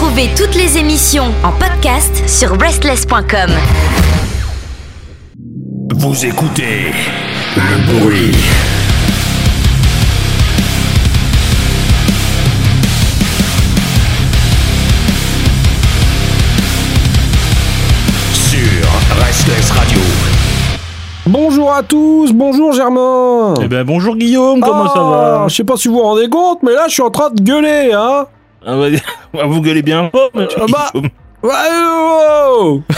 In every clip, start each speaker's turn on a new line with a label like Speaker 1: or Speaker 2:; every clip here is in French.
Speaker 1: Retrouvez toutes les émissions en podcast sur breastless.com.
Speaker 2: Vous écoutez le bruit. Sur Restless Radio.
Speaker 3: Bonjour à tous, bonjour Germain.
Speaker 4: Eh ben bonjour Guillaume, comment ça va?
Speaker 3: Ah, Je sais pas si vous vous rendez compte, mais là je suis en train de gueuler, hein.
Speaker 4: Ah bah, ah, Vous gueulez bien fort, monsieur
Speaker 3: Ah bah. Oh.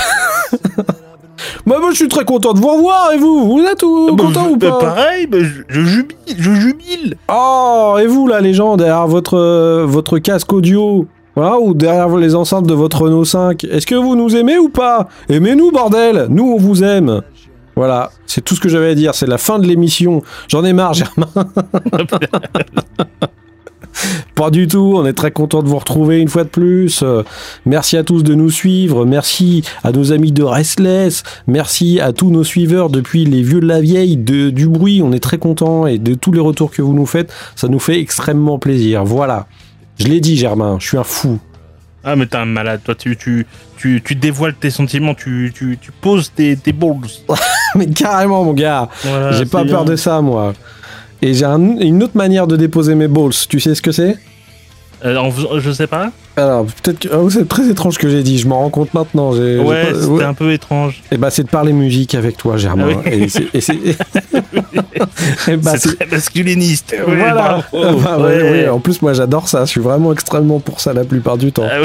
Speaker 3: Bah, moi je suis très content de vous revoir et vous, vous êtes
Speaker 4: Bah,
Speaker 3: content ou
Speaker 4: bah,
Speaker 3: pas
Speaker 4: Pareil, bah, je, je jubile, je jubile.
Speaker 3: Oh, et vous là les gens derrière votre euh, votre casque audio voilà, ou derrière les enceintes de votre Renault 5, est-ce que vous nous aimez ou pas? Aimez-nous bordel, nous on vous aime. Voilà, c'est tout ce que j'avais à dire, c'est la fin de l'émission. J'en ai marre Germain. Pas du tout, on est très content de vous retrouver une fois de plus. Euh, merci à tous de nous suivre, merci à nos amis de Restless, merci à tous nos suiveurs depuis les vieux de la vieille, de, du bruit, on est très content et de tous les retours que vous nous faites, ça nous fait extrêmement plaisir. Voilà, je l'ai dit Germain, je suis un fou.
Speaker 4: Ah mais t'es un malade, toi tu, tu, tu, tu dévoiles tes sentiments, tu, tu, tu poses tes, tes balls.
Speaker 3: Mais carrément mon gars,
Speaker 4: Voilà,
Speaker 3: j'ai pas peur de ça moi. Et j'ai un- une autre manière de déposer mes balls, tu sais ce que c'est?
Speaker 4: Euh, je sais pas.
Speaker 3: Alors peut-être que... oh, c'est très étrange ce que j'ai dit, je m'en rends compte maintenant. j'ai- j'ai
Speaker 4: Ouais,
Speaker 3: pas-
Speaker 4: c'était
Speaker 3: ouais.
Speaker 4: un peu étrange.
Speaker 3: Et bah c'est de parler musique avec toi Germain.
Speaker 4: Ah oui.
Speaker 3: Et c'est... et c'est- et bah,
Speaker 4: c'est
Speaker 3: c'est-
Speaker 4: très masculiniste.
Speaker 3: Voilà.
Speaker 4: bravo.
Speaker 3: Bah, ouais, En plus moi j'adore ça, je suis vraiment extrêmement pour ça la plupart du temps.
Speaker 4: Ah.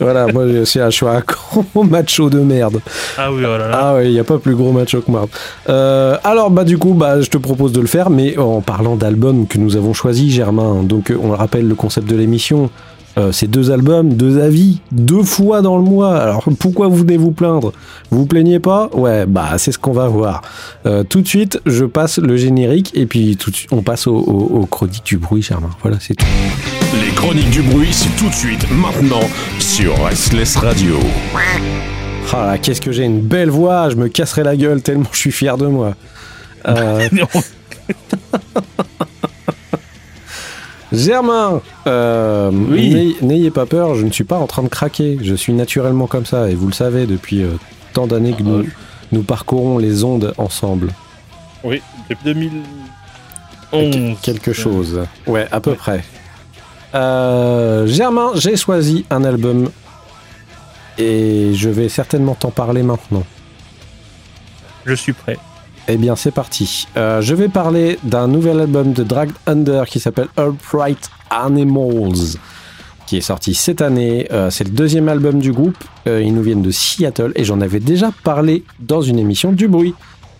Speaker 3: Voilà, moi je suis, je suis un gros macho de merde.
Speaker 4: Ah oui, oh là là.
Speaker 3: Ah ouais, il n'y a pas plus gros macho que moi. Euh, alors bah du coup, bah je te propose de le faire, mais en parlant d'albums que nous avons choisis, Germain. Donc on le rappelle le concept de l'émission. Euh, c'est deux albums, deux avis, deux fois dans le mois. Alors pourquoi vous venez vous plaindre? Vous vous plaignez pas? Ouais, bah c'est ce qu'on va voir. Euh, tout de suite, je passe le générique et puis tout de suite, on passe au, au, au chronique du bruit, Germain. Voilà, c'est tout.
Speaker 2: Les chroniques du bruit, c'est tout de suite, maintenant, sur Restless Radio.
Speaker 3: Ah là, qu'est-ce que j'ai une belle voix Je me casserai la gueule tellement je suis fier de moi. Euh, Germain, euh,
Speaker 4: Oui.
Speaker 3: n'ayez- pas peur, je ne suis pas en train de craquer. Je suis naturellement comme ça et vous le savez depuis euh, tant d'années que nous, nous parcourons les ondes ensemble.
Speaker 4: Oui, depuis 2011.
Speaker 3: Quelque chose. Ouais, à peu près. Euh, Germain, j'ai choisi un album et je vais certainement t'en parler maintenant.
Speaker 4: Je suis prêt.
Speaker 3: Eh bien, c'est parti. Euh, je vais parler d'un nouvel album de Dragged Under qui s'appelle Upright Animals, qui est sorti cette année. Euh, c'est le deuxième album du groupe. Euh, ils nous viennent de Seattle et j'en avais déjà parlé dans une émission du bruit.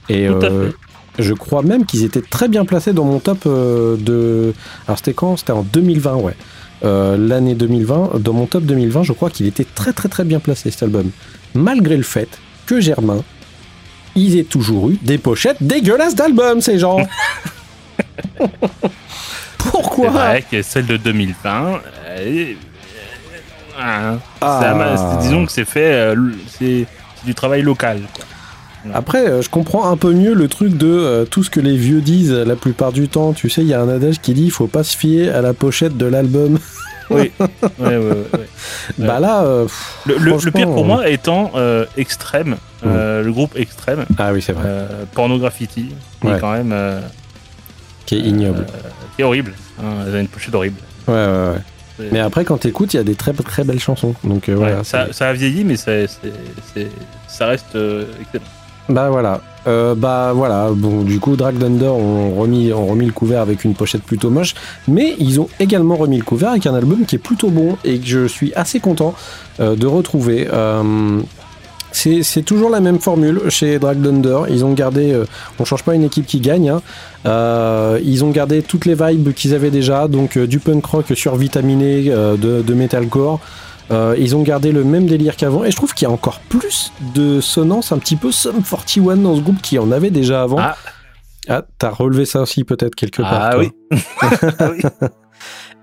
Speaker 3: Et
Speaker 4: Tout à fait.
Speaker 3: je crois même qu'ils étaient très bien placés dans mon top de. Alors, c'était quand? C'était en 2020, ouais. L'année 2020, dans mon top 2020, je crois qu'il était très très très bien placé cet album. Malgré le fait que Germain, ils aient toujours eu des pochettes dégueulasses d'albums, ces gens.
Speaker 4: C'est
Speaker 3: Pourquoi
Speaker 4: vrai que celle de 2020, elle- ah,
Speaker 3: Ah.
Speaker 4: ça m'a- c'est- disons que c'est fait, euh, c'est c'est du travail local. quoi.
Speaker 3: Après, euh, je comprends un peu mieux le truc de euh, tout ce que les vieux disent euh, la plupart du temps. Tu sais, il y a un adage qui dit il faut pas se fier à la pochette de l'album.
Speaker 4: Oui. Ouais, ouais, ouais, ouais.
Speaker 3: Bah là, euh, pff,
Speaker 4: Le, le- le
Speaker 3: franchement,
Speaker 4: pire pour
Speaker 3: euh,
Speaker 4: moi étant euh, Extrême, euh, le groupe Extrême,
Speaker 3: Ah oui, c'est vrai.
Speaker 4: euh, qui est quand même euh,
Speaker 3: Qui est ignoble.
Speaker 4: qui est horrible. hein, elle a une pochette horrible.
Speaker 3: Ouais, ouais, ouais. Mais après, quand t'écoutes, il y a des très très belles chansons. Donc euh, voilà.
Speaker 4: ça, ça a vieilli, mais c'est- ça reste euh, excellent.
Speaker 3: Bah voilà. Euh, bah voilà. Bon, du coup, Drag Thunder ont remis, ont remis le couvert avec une pochette plutôt moche, mais ils ont également remis le couvert avec un album qui est plutôt bon et que je suis assez content euh, de retrouver. Euh, c'est toujours la même formule chez Drag Thunder. Ils ont gardé, euh, on change pas une équipe qui gagne. hein. Euh, ils ont gardé toutes les vibes qu'ils avaient déjà, donc du punk rock survitaminé, de, de metalcore. Euh, ils ont gardé le même délire qu'avant et je trouve qu'il y a encore plus de sonnance un petit peu Sum 41 dans ce groupe qui en avait déjà avant.
Speaker 4: Ah.
Speaker 3: Ah, t'as relevé ça aussi peut-être quelque part.
Speaker 4: Ah
Speaker 3: toi.
Speaker 4: oui. Ah oui.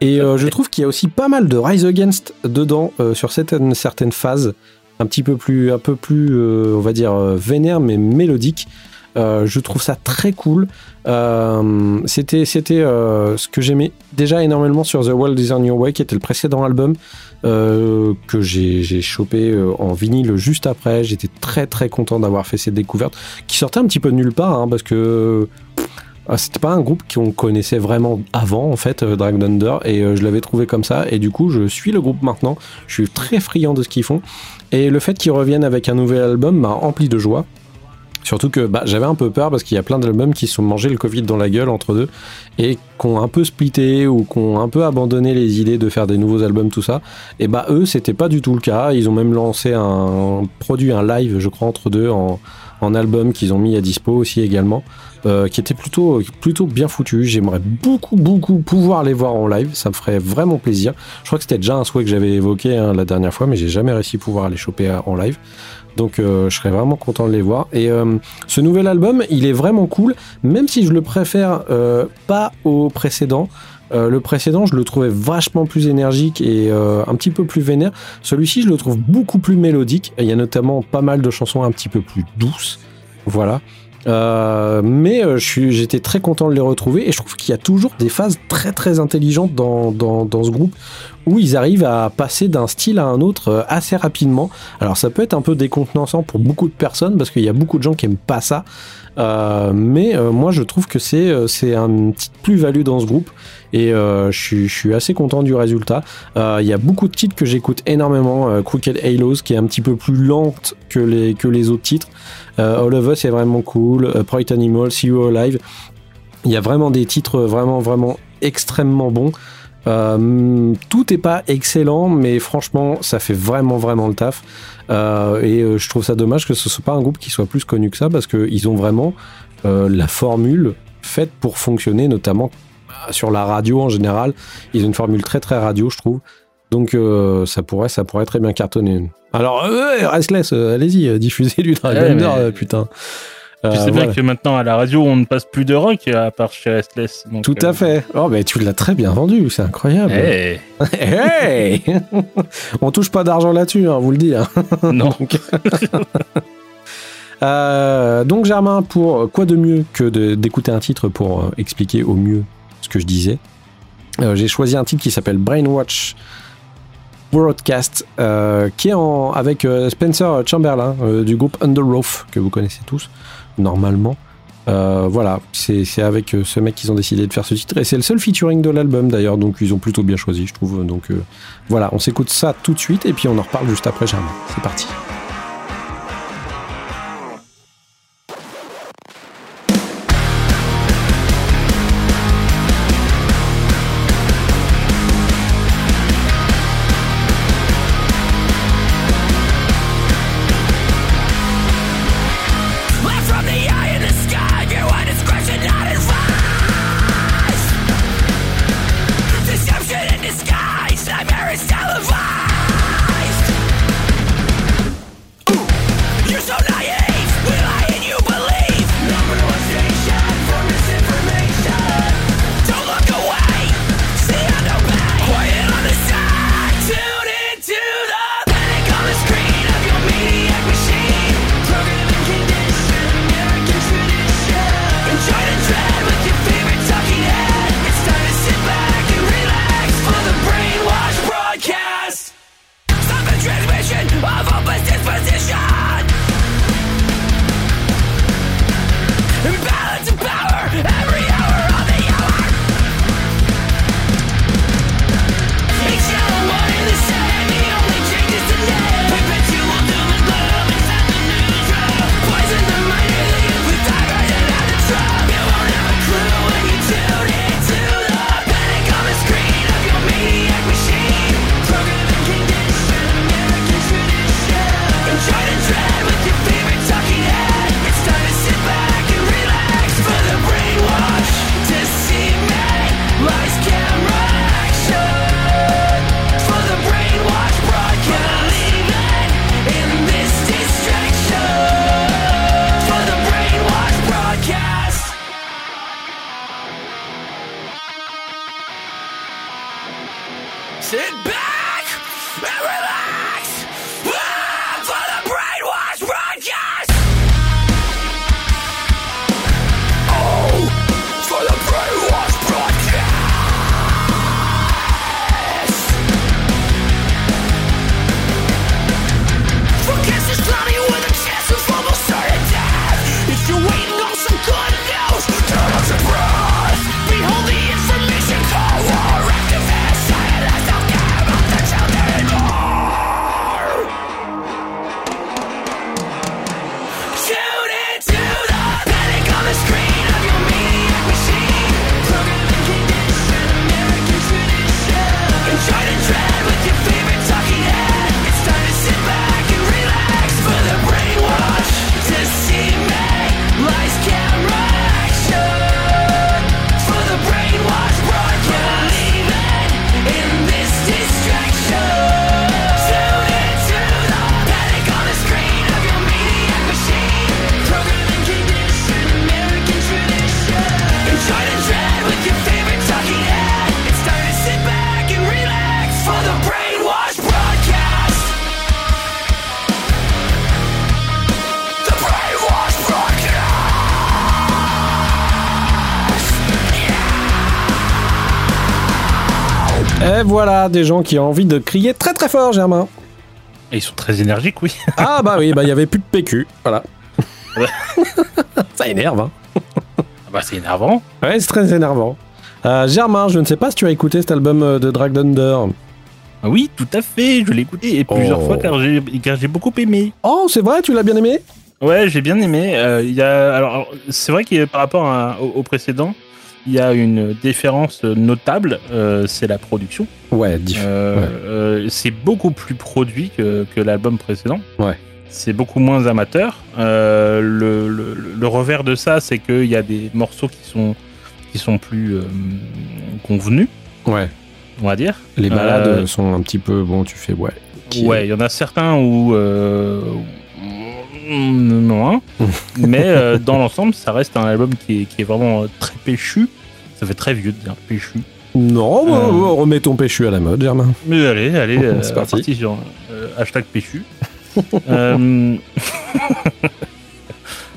Speaker 3: Et euh, je trouve qu'il y a aussi pas mal de Rise Against dedans euh, sur certaines, certaines phases, un petit peu plus, un peu plus, on va dire vénère mais mélodique. Euh, je trouve ça très cool. Euh, c'était c'était euh, ce que j'aimais déjà énormément sur The World Is On Your Way, qui était le précédent album que j'ai chopé en vinyle juste après. J'étais très très content d'avoir fait cette découverte, qui sortait un petit peu de nulle part, hein, parce que ah, c'était pas un groupe qu'on connaissait vraiment avant en fait Drag Thunder et je l'avais trouvé comme ça et du coup je suis le groupe maintenant je suis très friand de ce qu'ils font et le fait qu'ils reviennent avec un nouvel album m'a empli de joie Surtout que bah, j'avais un peu peur parce qu'il y a plein d'albums qui sont mangés le Covid dans la gueule entre deux et qui ont un peu splitté ou qui ont un peu abandonné les idées de faire des nouveaux albums, tout ça. Et bah eux, c'était pas du tout le cas. Ils ont même lancé un produit, un live, je crois, entre deux en, en album qu'ils ont mis à dispo aussi également, euh, qui était plutôt, plutôt bien foutu. J'aimerais beaucoup, beaucoup pouvoir les voir en live. Ça me ferait vraiment plaisir. Je crois que c'était déjà un souhait que j'avais évoqué hein, la dernière fois, mais j'ai jamais réussi à pouvoir les choper à- en live. Donc euh, je serais vraiment content de les voir. Et euh, ce nouvel album, il est vraiment cool, même si je le préfère euh, pas au précédent. Le précédent, je le trouvais vachement plus énergique et un petit peu plus vénère. Celui-ci, je le trouve beaucoup plus mélodique. Il y a notamment pas mal de chansons un petit peu plus douces. Voilà. Euh, mais euh, j'étais très content de les retrouver et je trouve qu'il y a toujours des phases très très intelligentes dans, dans, dans ce groupe où ils arrivent à passer d'un style à un autre euh, assez rapidement. Alors ça peut être un peu décontenançant pour beaucoup de personnes parce qu'il y a beaucoup de gens qui aiment pas ça. Euh, mais euh, moi je trouve que c'est euh, c'est une plus-value dans ce groupe et je, suis, assez content du résultat. Il y a beaucoup de titres que j'écoute énormément. Crooked Halos qui est un petit peu plus lente que les, autres titres. All of Us est vraiment cool. Euh, Pride Animal, See You Alive. Il y a vraiment des titres vraiment vraiment extrêmement bons. Tout est pas excellent, mais franchement, ça fait vraiment vraiment le taf. Euh, et euh, je trouve ça dommage que ce soit pas un groupe qui soit plus connu que ça, parce qu'ils ont vraiment euh, la formule faite pour fonctionner, notamment euh, sur la radio en général. Ils ont une formule très très radio, je trouve. Donc euh, ça pourrait ça pourrait très bien cartonner. Alors euh, Restless, allez-y, diffusez du Dragon putain.
Speaker 4: Tu
Speaker 3: Euh,
Speaker 4: sais bien que maintenant à la radio on ne passe plus de rock à part chez Restless. donc,
Speaker 3: Tout
Speaker 4: euh,
Speaker 3: à fait. Oh, mais tu l'as très bien vendu, c'est incroyable.
Speaker 4: eh,
Speaker 3: Hey On touche pas d'argent là-dessus, hein, vous le dis. hein.
Speaker 4: non.
Speaker 3: Euh, donc Germain, pour quoi de mieux que d'écouter un titre pour euh, expliquer au mieux ce que je disais? Euh, J'ai choisi un titre qui s'appelle Brainwatch Broadcast, euh, qui est en, avec euh, Spencer Chamberlain euh, du groupe Under Roof, que vous connaissez tous, normalement. Euh, voilà, c'est avec euh, ce mec qu'ils ont décidé de faire ce titre et c'est le seul featuring de l'album d'ailleurs, donc ils ont plutôt bien choisi, je trouve. Donc euh, voilà, on s'écoute ça tout de suite et puis on en reparle juste après Germain. C'est parti. Et voilà, des gens qui ont envie de crier très très fort, Germain.
Speaker 4: Et ils sont très énergiques, oui.
Speaker 3: Ah bah oui, bah il y avait plus de PQ, voilà. Ça énerve, hein.
Speaker 4: Ah bah, c'est énervant.
Speaker 3: Ouais, c'est très énervant. Euh, Germain, je ne sais pas si tu as écouté cet album euh, de Drag Thunder.
Speaker 4: Ah Oui, tout à fait. Je l'ai écouté et plusieurs
Speaker 3: Oh.
Speaker 4: fois car j'ai car j'ai beaucoup aimé.
Speaker 3: Oh, c'est vrai, tu l'as bien aimé?
Speaker 4: Ouais, j'ai bien aimé. Euh, Il y a, alors, c'est vrai qu'il par rapport à- au, au précédent, il y a une différence notable. euh, c'est la production.
Speaker 3: Ouais.
Speaker 4: Euh,
Speaker 3: Ouais.
Speaker 4: euh, c'est beaucoup plus produit que, que l'album précédent.
Speaker 3: Ouais.
Speaker 4: C'est beaucoup moins amateur. Le, le- le revers de ça, c'est qu'il y a des morceaux qui sont, qui sont plus convenus,
Speaker 3: Ouais,
Speaker 4: on va dire.
Speaker 3: les balades sont un petit peu. Bon, tu fais, ouais. Qui-
Speaker 4: Ouais, il y en a certains où. Euh, non, hein. mais euh, dans l'ensemble, ça reste un album qui est, qui est vraiment euh, très péchu. Ça fait très vieux de dire péchu.
Speaker 3: Non, bah,
Speaker 4: Euh.
Speaker 3: bah, remets ton péchu à la mode, Germain.
Speaker 4: Mais allez, allez, euh,
Speaker 3: C'est parti.
Speaker 4: sur euh, hashtag péchu.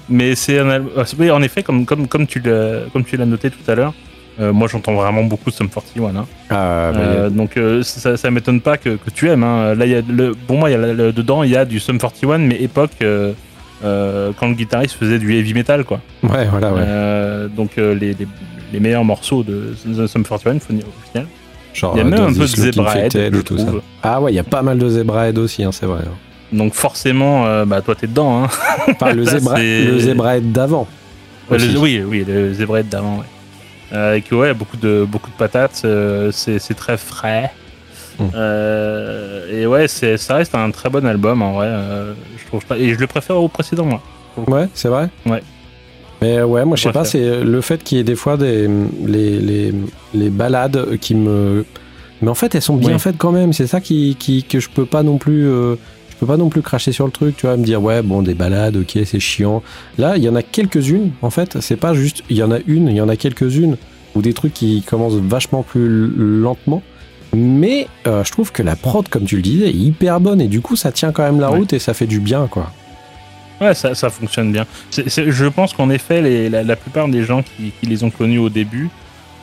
Speaker 4: Mais c'est un album. ah, c'est- Oui, en effet, comme, comme, comme tu l'as noté tout à l'heure, euh, moi j'entends vraiment beaucoup Sum 41. Hein.
Speaker 3: Ah, bah,
Speaker 4: Euh, donc euh, ça, ça m'étonne pas que, que tu aimes. Hein. Là, y a le, pour moi, il y a le- le- dedans, il y a du Sum 41, mais époque quand le guitariste faisait du heavy metal, quoi.
Speaker 3: ouais, voilà, ouais.
Speaker 4: Donc les, les, les meilleurs morceaux de Sum 41, faut dire, au final.
Speaker 3: Genre,
Speaker 4: Il y a même un peu de Zebrahead.
Speaker 3: Ah ouais, il y a pas mal de Zebrahead aussi, hein, c'est vrai. hein.
Speaker 4: Donc forcément, bah toi t'es dedans.
Speaker 3: Enfin, le,
Speaker 4: Là,
Speaker 3: Zebrahead d'avant.
Speaker 4: Ouais, oui, oui, le Zebrahead d'avant. Ouais. Euh, Avec ouais, beaucoup de beaucoup de patates, euh, c'est très frais.
Speaker 3: Mm.
Speaker 4: Euh, et ouais, ça reste un très bon album en vrai. euh, je trouve pas, et je le préfère au précédent moi.
Speaker 3: Ouais, c'est vrai?
Speaker 4: Ouais.
Speaker 3: Mais ouais, moi je sais pas, c'est le fait qu'il y ait des fois des les, les, les balades qui me. Mais en fait, elles sont bien
Speaker 4: Oui.
Speaker 3: faites quand même. C'est ça qui, qui, que je peux pas non plus. Peux pas non plus cracher sur le truc, tu vois, me dire ouais, bon, des balades, ok, c'est chiant. Là, il y en a quelques-unes, en fait. C'est pas juste, il y en a une, il y en a quelques-unes, ou des trucs qui commencent vachement plus lentement. Mais euh, je trouve que la prod, comme tu le disais, est hyper bonne et du coup, ça tient quand même la
Speaker 4: Ouais.
Speaker 3: route et ça fait du bien, quoi.
Speaker 4: Ouais, ça, ça fonctionne bien. Je pense qu'en effet, les, la, la plupart des gens qui, qui les ont connus au début,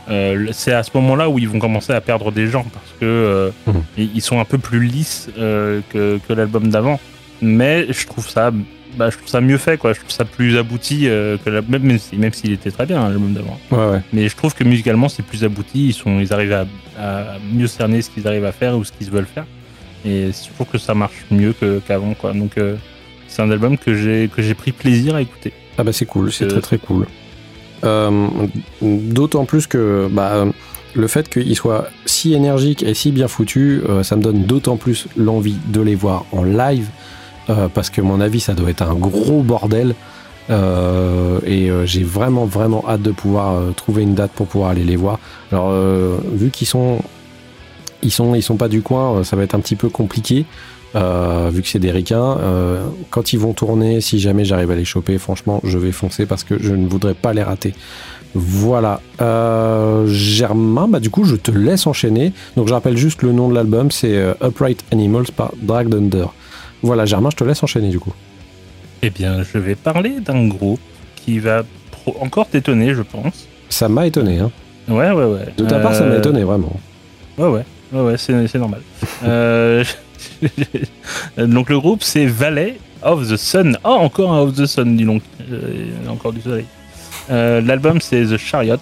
Speaker 4: euh, c'est à ce moment-là où ils vont commencer à perdre des gens parce que euh,
Speaker 3: Mhm.
Speaker 4: ils sont un peu plus lisses euh, que, que l'album d'avant. Mais je trouve ça, bah, je trouve ça mieux fait, quoi. Je trouve ça plus abouti que la- même, même si- même s'il était très bien hein, l'album d'avant.
Speaker 3: Ouais, ouais.
Speaker 4: Mais je trouve que musicalement c'est plus abouti. Ils sont, ils arrivent à, à mieux cerner ce qu'ils arrivent à faire ou ce qu'ils veulent faire. Et je trouve que ça marche mieux qu'avant, quoi. Donc c'est un album que j'ai que j'ai pris plaisir à écouter.
Speaker 3: Ah bah c'est cool, c'est très très cool. Euh, D'autant plus que bah, le fait qu'il soit si énergique et si bien foutu, euh, ça me donne d'autant plus l'envie de les voir en live, euh, parce que mon avis ça doit être un gros bordel. Et j'ai vraiment vraiment hâte de pouvoir trouver une date pour pouvoir aller les voir. Alors vu qu'ils sont ils sont pas du coin, ça va être un petit peu compliqué. Euh, vu que c'est des ricains, euh, quand ils vont tourner, si jamais j'arrive à les choper, franchement, je vais foncer parce que je ne voudrais pas les rater. Voilà. Euh, Germain, bah du coup, je te laisse enchaîner. Donc, je rappelle juste le nom de l'album, c'est Upright Animals par Drag Thunder. Voilà, Germain, je te laisse enchaîner du coup.
Speaker 4: Eh bien, je vais parler d'un groupe qui va encore t'étonner, je pense.
Speaker 3: Ça m'a étonné, hein.
Speaker 4: Ouais, ouais, ouais.
Speaker 3: De ta part, ça m'a étonné, vraiment.
Speaker 4: Ouais, ouais, ouais, ouais c'est c'est normal. Euh, donc le groupe c'est Valley of the Sun. Oh, encore un of the Sun, dis donc. Euh, encore du soleil. Euh, L'album c'est The Chariot.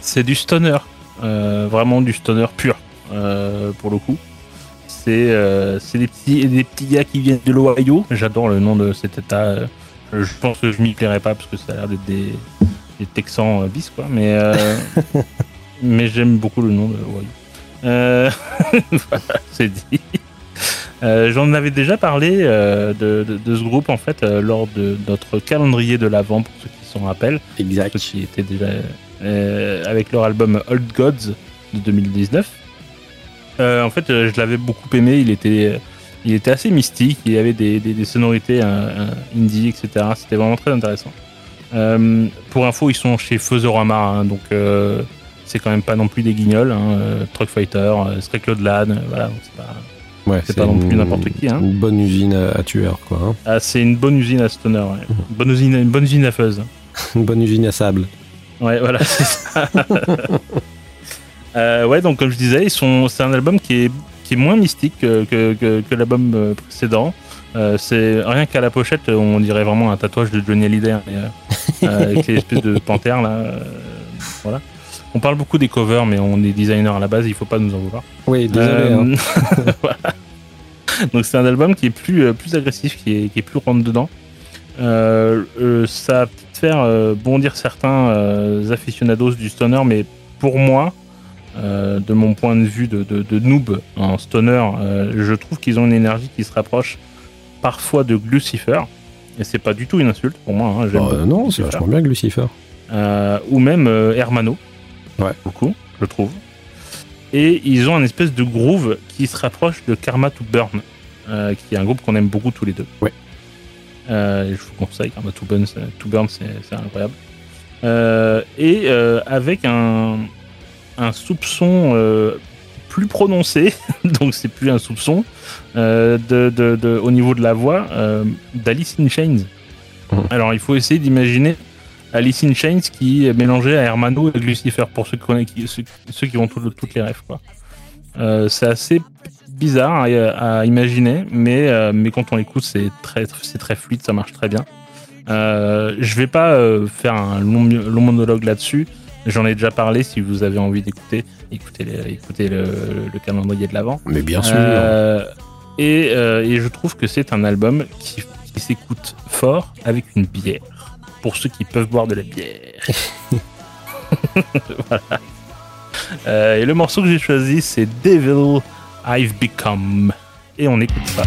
Speaker 4: C'est du stoner, euh, vraiment du stoner pur pour le coup. C'est des petits des petits gars qui viennent de l'Ohio. J'adore le nom de cet état. Je, pense que je m'y plairais pas parce que ça a l'air d'être des, des Texans bis quoi. Mais mais j'aime beaucoup le nom de l'Ohio. Voilà, c'est dit. Euh, J'en avais déjà parlé euh, de, de- de ce groupe en fait euh, lors de notre calendrier de l'avant pour ceux qui s'en rappellent,
Speaker 3: Exact.
Speaker 4: ceux qui étaient déjà avec leur album Old Gods de 2019. Euh, en fait, je l'avais beaucoup aimé. Il était, il était assez mystique. Il y avait des, des- des sonorités indie, etc. C'était vraiment très intéressant. Pour info, ils sont chez Feusorama, hein, donc c'est quand même pas non plus des guignols. Hein, Truck Fighter, Stray Claude Lan, voilà. donc c'est pas-
Speaker 3: Ouais,
Speaker 4: c'est pas non plus n'importe qui, hein.
Speaker 3: Une bonne usine à, à tueur, quoi. hein.
Speaker 4: Ah, c'est une bonne usine à stoner, ouais. une, bonne usine, une bonne usine à fuzz.
Speaker 3: Une bonne usine à sable.
Speaker 4: Ouais, voilà, c'est ça. Euh, ouais, donc comme je disais, ils sont, c'est un album qui est, qui est moins mystique que, que, que- que l'album euh, précédent. Euh, c'est rien qu'à la pochette, on dirait vraiment un tatouage de Johnny Hallyday, hein, euh, euh, avec les espèces de panthères là. euh, voilà. On parle beaucoup des covers, mais on est designer à la base, il faut pas nous en vouloir.
Speaker 3: Oui, désolé. hein.
Speaker 4: Euh, voilà. Donc c'est un album qui est plus, euh, plus agressif, qui est, qui est plus rentre dedans. Euh, euh, ça va peut-être faire euh, bondir certains aficionados du stoner, mais pour moi, de mon point de vue de, de, de noob en stoner, je trouve qu'ils ont une énergie qui se rapproche parfois de Lucifer. Et c'est pas du tout une insulte pour moi. hein, beaucoup
Speaker 3: non, c'est vachement bien Lucifer.
Speaker 4: Ou même Hermano.
Speaker 3: Ouais.
Speaker 4: Beaucoup, je trouve. Et ils ont un espèce de groove qui se rapproche de Karma to Burn, euh, qui est un groupe qu'on aime beaucoup tous les deux.
Speaker 3: Ouais.
Speaker 4: Euh, je vous conseille, Karma to Burn, c'est- to Burn, c'est incroyable. Euh, et avec un, un soupçon plus prononcé, donc c'est plus un soupçon, de, de- de- au niveau de la voix, d'Alice in Chains.
Speaker 3: Mhm.
Speaker 4: Alors il faut essayer d'imaginer Alice in Chains qui est mélangé à Hermano et Lucifer pour ceux qui, ceux, ceux qui ont tout- toutes les rêves. quoi. Euh, c'est assez bizarre à, à imaginer, mais, euh, mais quand on l'écoute, c'est très, c'est très fluide, ça marche très bien. Euh, je vais pas euh, faire un long, long monologue là-dessus. J'en ai déjà parlé. Si vous avez envie d'écouter, écoutez, les- écoutez le, le calendrier de l'avant.
Speaker 3: Mais bien sûr.
Speaker 4: Et, et je trouve que c'est un album qui, qui s'écoute fort avec une bière. Pour ceux qui peuvent boire de la bière. voilà. Euh, et le morceau que j'ai choisi, c'est Devil I've Become. Et on écoute ça.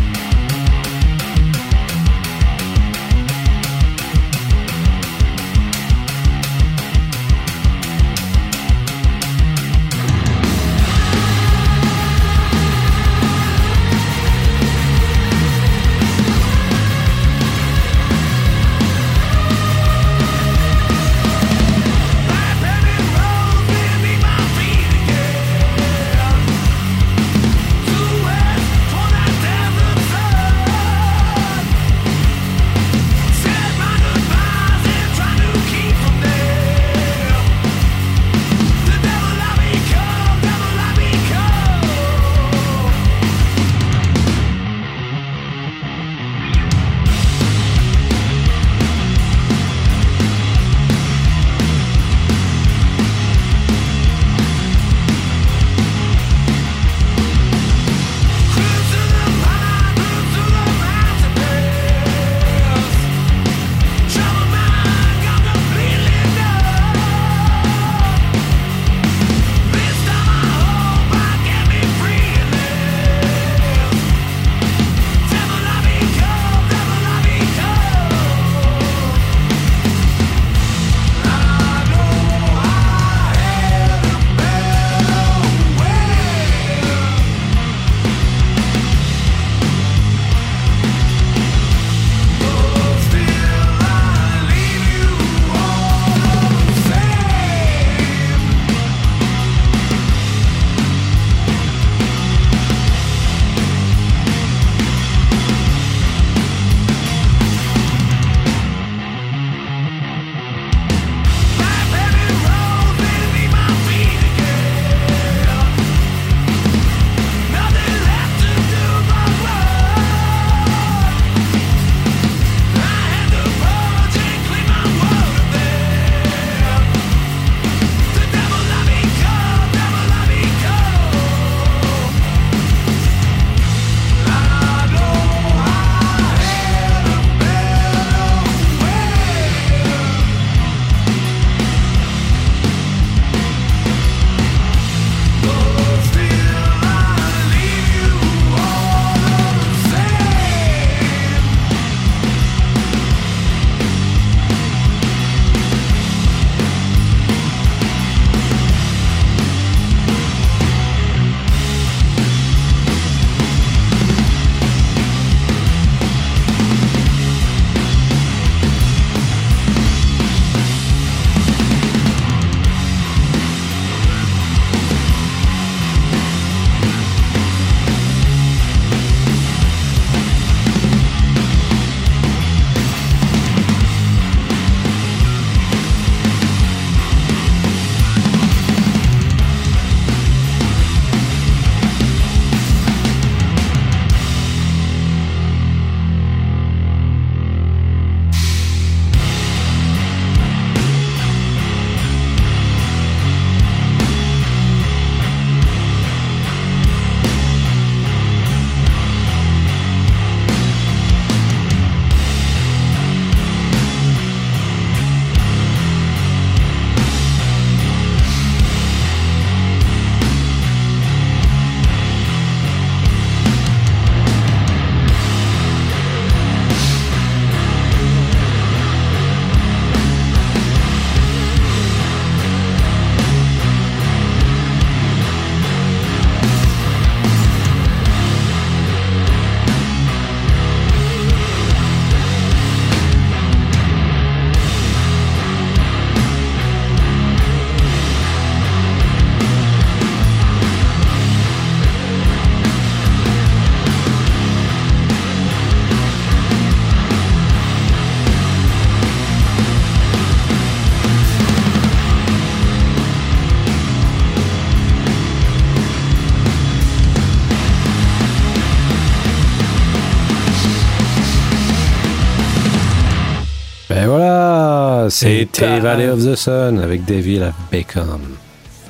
Speaker 3: C'était Valley of the Sun avec of Bacon.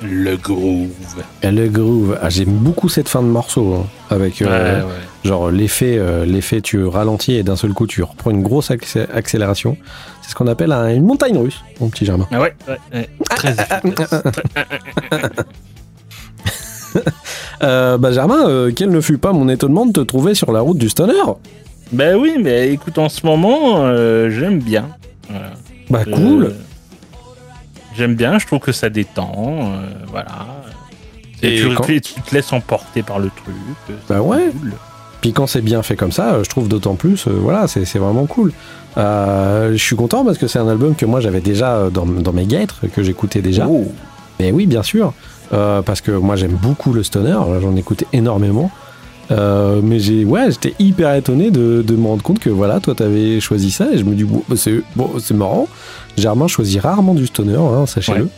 Speaker 4: Le groove.
Speaker 3: Et le groove, ah, j'aime beaucoup cette fin de morceau. hein, avec euh,
Speaker 4: Ouais, ouais.
Speaker 3: genre l'effet, euh, l'effet tu ralentis et d'un seul coup tu reprends une grosse accé- accélération. C'est ce qu'on appelle un- une montagne russe, mon petit Germain.
Speaker 4: Ah ouais, ouais, ouais. Très efficace.
Speaker 3: Euh, bah Germain, euh, quel ne fut pas mon étonnement de te trouver sur la route du stoner?
Speaker 4: Ben oui, mais écoute, en ce moment, j'aime bien. Voilà.
Speaker 3: Bah
Speaker 4: Euh,
Speaker 3: cool.
Speaker 4: J'aime bien, je trouve que ça détend. euh, voilà. Et,
Speaker 3: Et
Speaker 4: tu,
Speaker 3: quand-
Speaker 4: tu te laisses emporter par le truc. euh,
Speaker 3: Bah ouais.
Speaker 4: cool.
Speaker 3: Puis quand c'est bien fait comme ça, je trouve d'autant plus, euh, voilà, c'est vraiment cool. Euh, je suis content parce que c'est un album que moi j'avais déjà dans, dans mes guêtres, que j'écoutais déjà.
Speaker 4: Oh.
Speaker 3: Mais oui, bien sûr, euh, parce que moi j'aime beaucoup le stoner, j'en écoutais énormément. Euh, mais j'ai, ouais, j'étais hyper étonné de, de me rendre compte que voilà, toi t'avais choisi ça et je me dis bon, c'est bon, c'est marrant. Germain choisit rarement du stoner, hein, sachez-le.
Speaker 4: Ouais.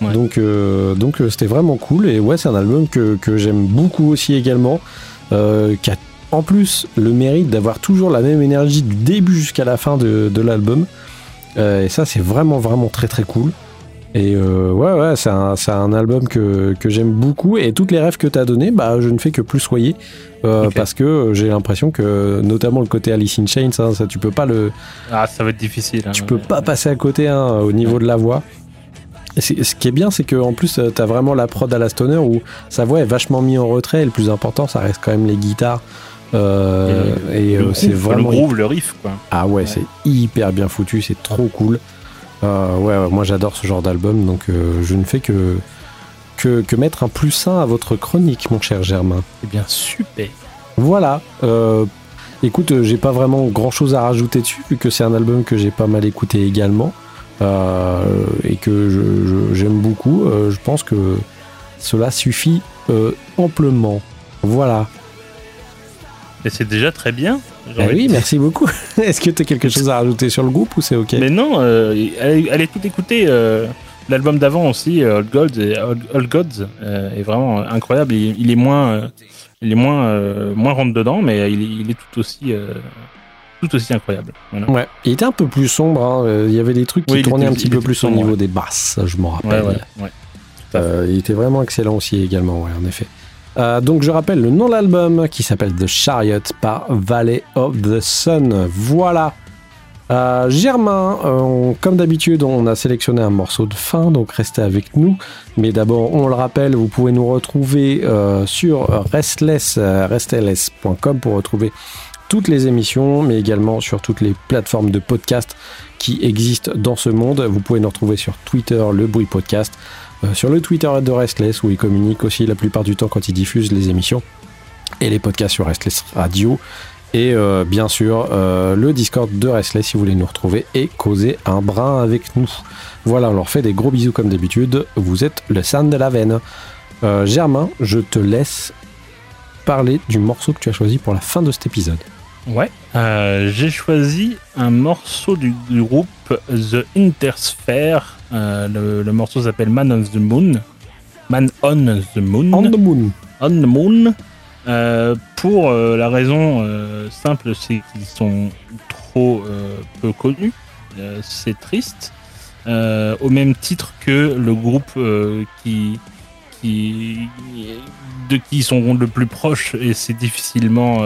Speaker 4: Ouais.
Speaker 3: Donc, euh, donc euh, c'était vraiment cool et ouais, c'est un album que, que j'aime beaucoup aussi également, euh, qui a en plus le mérite d'avoir toujours la même énergie du début jusqu'à la fin de, de l'album. Euh, et ça, c'est vraiment vraiment très très cool. Et euh, ouais, ouais, c'est un, album que, que j'aime beaucoup. Et toutes les rêves que tu as donné, bah, je ne fais que plus soyer. Euh. Parce que euh, j'ai l'impression que, notamment le côté Alice in Chains, hein, ça, tu peux pas le,
Speaker 4: Ah, ça va être difficile. hein.
Speaker 3: tu peux pas passer à côté hein, au niveau de la voix. Et ce qui est bien, c'est qu'en plus, tu as vraiment la prod à la stoner où sa voix est vachement mise en retrait. Et le plus important, ça reste quand même les guitares. Euh, et c'est vraiment
Speaker 4: Le groove, le riff, quoi.
Speaker 3: ah ouais,
Speaker 4: Ouais.
Speaker 3: c'est hyper bien foutu, c'est trop cool. Euh, ouais, ouais, moi j'adore ce genre d'album, donc euh, je ne fais que, que, que mettre un plus 1 à votre chronique, mon cher Germain.
Speaker 4: Eh bien, super.
Speaker 3: Voilà. euh, écoute, j'ai pas vraiment grand chose à rajouter dessus, vu que c'est un album que j'ai pas mal écouté également, et que je- je- j'aime beaucoup. je pense que cela suffit amplement. Voilà.
Speaker 4: Et c'est déjà très bien. De
Speaker 3: oui, merci beaucoup. Est-ce que tu as quelque chose à rajouter sur le groupe ou c'est ok?
Speaker 4: Mais non, euh, allez, allez tout écouter. euh, L'album d'avant aussi, euh, Old Gods, et Old, Old Gods euh, est vraiment incroyable. Il, il est moins, euh, il est moins, euh, moins rentre dedans, mais il, est- il est tout aussi, euh, tout aussi incroyable. Voilà.
Speaker 3: Ouais, il était un peu plus sombre. hein, euh, Il y avait des trucs qui
Speaker 4: Oui,
Speaker 3: tournaient
Speaker 4: était-
Speaker 3: un petit peu plus au niveau
Speaker 4: ouais.
Speaker 3: des basses, je m'en rappelle.
Speaker 4: ouais, ouais.
Speaker 3: Euh, il était vraiment excellent aussi également, ouais, en effet. Euh, donc je rappelle le nom de l'album qui s'appelle The Chariot par Valley of the Sun. Voilà. Euh, Germain, euh, comme d'habitude, on a sélectionné un morceau de fin, donc restez avec nous. Mais d'abord, on le rappelle, vous pouvez nous retrouver sur restless, restless.com pour retrouver toutes les émissions, mais également sur toutes les plateformes de podcast qui existent dans ce monde. Vous pouvez nous retrouver sur Twitter, le bruit podcast, euh, sur le Twitter de Restless, où ils communiquent aussi la plupart du temps quand ils diffusent les émissions, et les podcasts sur Restless Radio. Et euh, bien sûr, euh, le Discord de Restless si vous voulez nous retrouver et causer un brin avec nous. Voilà, on leur fait des gros bisous comme d'habitude. Vous êtes le sang de la veine. Germain, je te laisse parler du morceau que tu as choisi pour la fin de cet épisode.
Speaker 4: Ouais. Euh, J'ai choisi un morceau du, groupe The Intersphere. Euh, le, le morceau s'appelle Man on the Moon. Man on the Moon.
Speaker 3: On the Moon.
Speaker 4: On the Moon. Euh, pour la raison simple, c'est qu'ils sont trop peu connus. C'est triste. Au même titre que le groupe qui, qui, de qui ils sont le plus proches et c'est difficilement,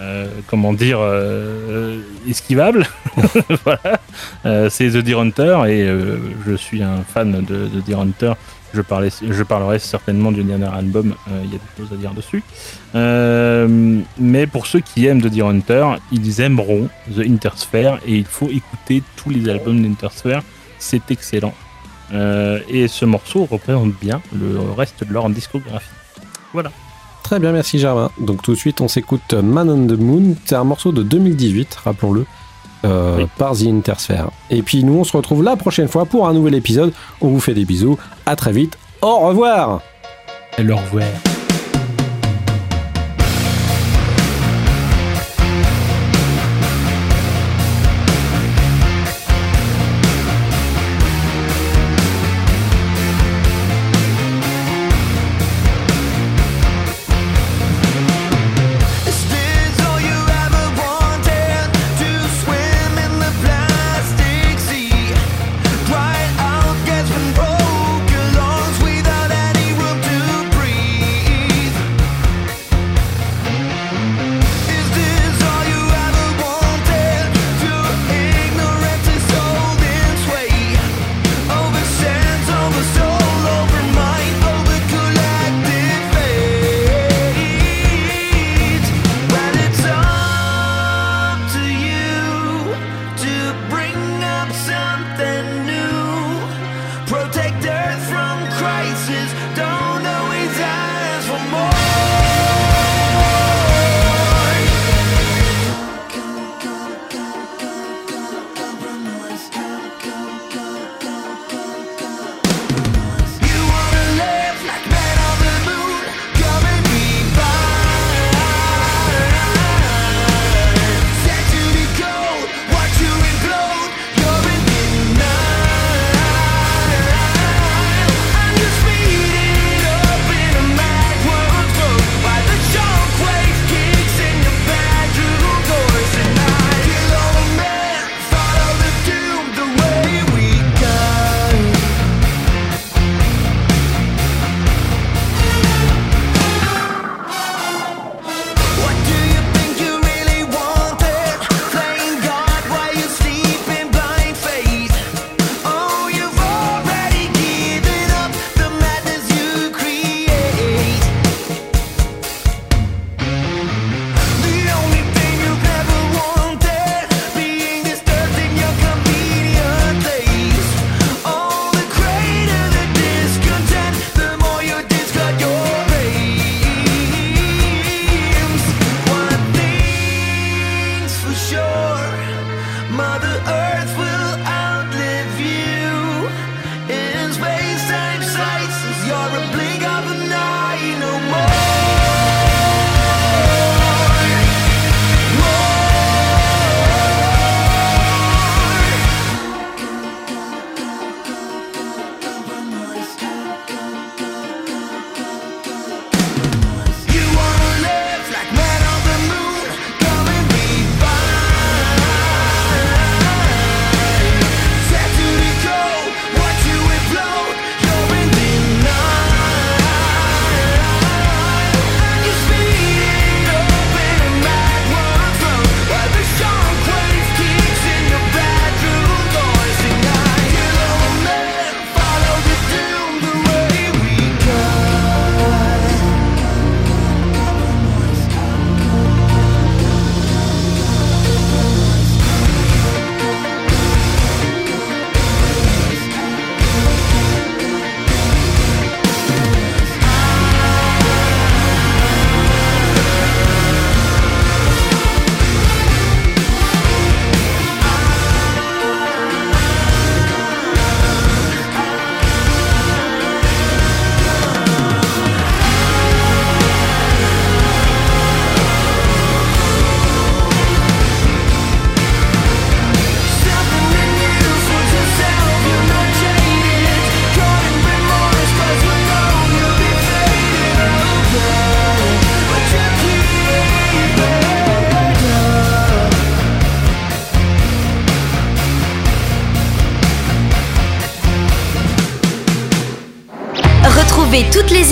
Speaker 4: euh, euh, comment dire, euh, esquivable. voilà. Euh, c'est The Deer Hunter et euh, je suis un fan de, de Deer Hunter. Je, parlais, je parlerai certainement du dernier album, euh, il y a des choses à dire dessus. Euh, mais pour ceux qui aiment The Deer Hunter, ils aimeront The Intersphere et il faut écouter tous les albums d'Intersphere, c'est excellent. Euh, et ce morceau représente bien le reste de leur discographie.
Speaker 3: Très bien, merci Germain. Donc tout de suite, on s'écoute Man on the Moon. C'est un morceau de 2018, rappelons-le, euh,
Speaker 4: Oui.
Speaker 3: par The Intersphere. Et puis nous, on se retrouve la prochaine fois pour un nouvel épisode. On vous fait des bisous. À très vite. Au revoir.
Speaker 4: Et le revoir.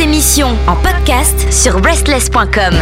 Speaker 1: Émissions en podcast sur breastless.com.